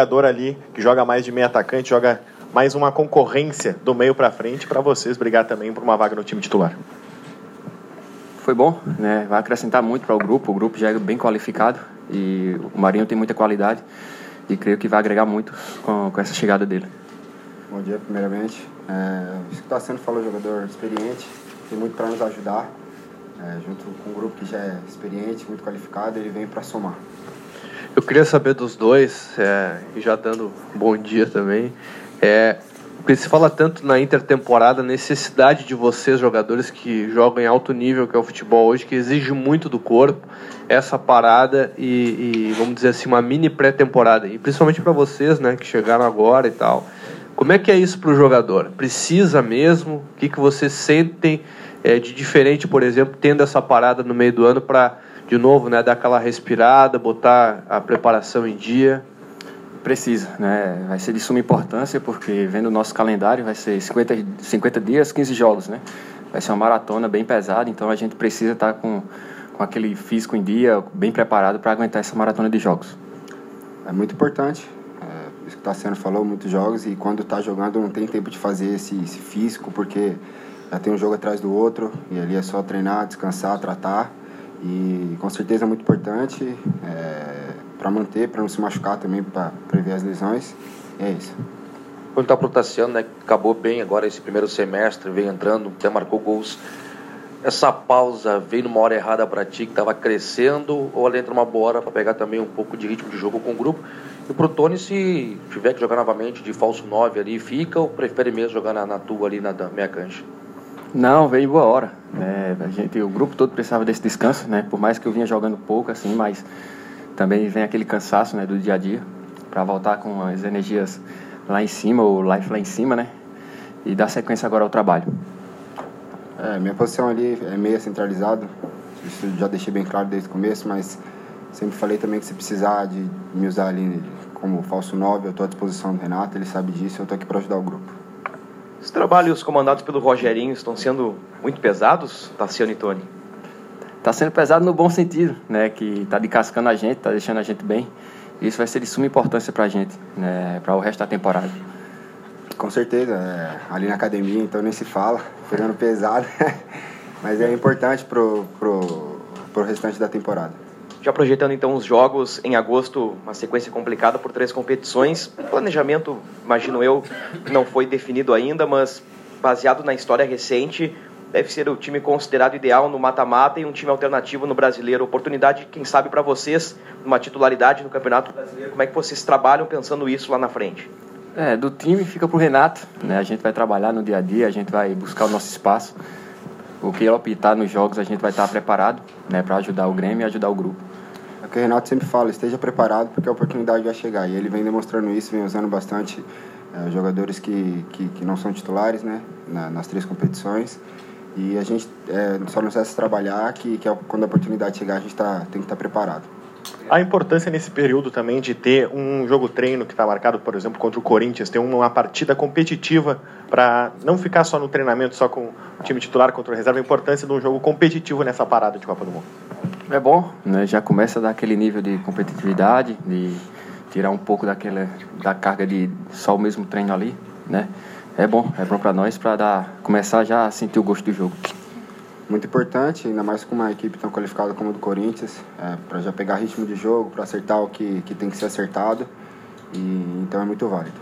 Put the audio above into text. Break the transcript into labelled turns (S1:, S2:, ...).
S1: jogador ali que joga mais de meio atacante, joga mais uma concorrência do meio para frente para vocês brigar também por uma vaga no time titular.
S2: Foi bom, né? Vai acrescentar muito para o grupo. O grupo já é bem qualificado e o Marinho tem muita qualidade e creio que vai agregar muito com, com essa chegada dele.
S3: Bom dia, primeiramente. É, isso que está sendo falou, jogador experiente, tem muito para nos ajudar. É, junto com um grupo que já é experiente, muito qualificado, ele vem para somar.
S4: Eu queria saber dos dois, é, e já dando bom dia também, é, porque se fala tanto na intertemporada, necessidade de vocês, jogadores que jogam em alto nível, que é o futebol hoje, que exige muito do corpo, essa parada e, e vamos dizer assim, uma mini pré-temporada. E principalmente para vocês, né, que chegaram agora e tal. Como é que é isso para o jogador? Precisa mesmo? O que, que vocês sentem é, de diferente, por exemplo, tendo essa parada no meio do ano para, de novo, né, dar aquela respirada, botar a preparação em dia?
S2: Precisa, né? Vai ser de suma importância porque vendo o nosso calendário vai ser 50, 50 dias, 15 jogos, né? Vai ser uma maratona bem pesada, então a gente precisa estar com, com aquele físico em dia, bem preparado para aguentar essa maratona de jogos.
S3: É muito importante. É, isso que o Tassiano falou, muitos jogos e quando está jogando não tem tempo de fazer esse, esse físico porque já tem um jogo atrás do outro e ali é só treinar, descansar, tratar e com certeza é muito importante. É, para manter, para não se machucar também, para prever as lesões. É isso.
S5: Quanto para o Tassiano, né, acabou bem agora esse primeiro semestre, veio entrando, até marcou gols. Essa pausa veio numa hora errada para ti, que estava crescendo, ou ela entra uma boa hora para pegar também um pouco de ritmo de jogo com o grupo? E para o Tony, se tiver que jogar novamente de falso 9 ali, fica ou prefere mesmo jogar na, na tua ali na meia cancha?
S2: Não, veio boa hora. É, a gente, o grupo todo precisava desse descanso, né? Por mais que eu vinha jogando pouco, assim, mas também vem aquele cansaço né, do dia a dia, para voltar com as energias lá em cima, o life lá em cima, né? E dar sequência agora ao trabalho.
S3: É, minha posição ali é meia centralizado, isso já deixei bem claro desde o começo, mas sempre falei também que se precisar de me usar ali como falso 9, eu estou à disposição do Renato, ele sabe disso, eu estou aqui para ajudar o grupo.
S1: Os trabalhos comandados pelo Rogerinho estão sendo muito pesados, Tassiano e Tony?
S2: Está sendo pesado no bom sentido, né? Que está descascando a gente, está deixando a gente bem. Isso vai ser de suma importância para a gente, né? Para o resto da temporada.
S3: Com certeza, é, ali na academia, então nem se fala, pegando pesado, mas é importante pro, pro, pro restante da temporada.
S1: Já projetando então os jogos em agosto, uma sequência complicada por três competições. O planejamento, imagino eu, não foi definido ainda, mas baseado na história recente, deve ser o time considerado ideal no mata-mata e um time alternativo no brasileiro. Oportunidade, quem sabe, para vocês, uma titularidade no Campeonato Brasileiro. Como é que vocês trabalham pensando isso lá na frente?
S2: É, do time fica pro Renato, né? A gente vai trabalhar no dia a dia, a gente vai buscar o nosso espaço. O que ele optar nos jogos, a gente vai estar preparado, né, para ajudar o Grêmio e ajudar o grupo.
S3: É o que o Renato sempre fala, esteja preparado porque a oportunidade vai chegar. E ele vem demonstrando isso, vem usando bastante é, jogadores que, que, que, não são titulares, né, na, nas três competições. E a gente é, só não cessa trabalhar que, que quando a oportunidade chegar a gente tá, tem que estar tá preparado.
S1: A importância nesse período também de ter um jogo treino que está marcado, por exemplo, contra o Corinthians, ter uma partida competitiva para não ficar só no treinamento, só com o time titular contra o reserva, a importância de um jogo competitivo nessa parada de Copa do Mundo.
S2: É bom, né? já começa a dar aquele nível de competitividade, de tirar um pouco daquela da carga de só o mesmo treino ali, né? é bom, é bom para nós para começar já a sentir o gosto do jogo
S3: muito importante, ainda mais com uma equipe tão qualificada como a do Corinthians, é, para já pegar ritmo de jogo, para acertar o que, que tem que ser acertado, e, então é muito válido.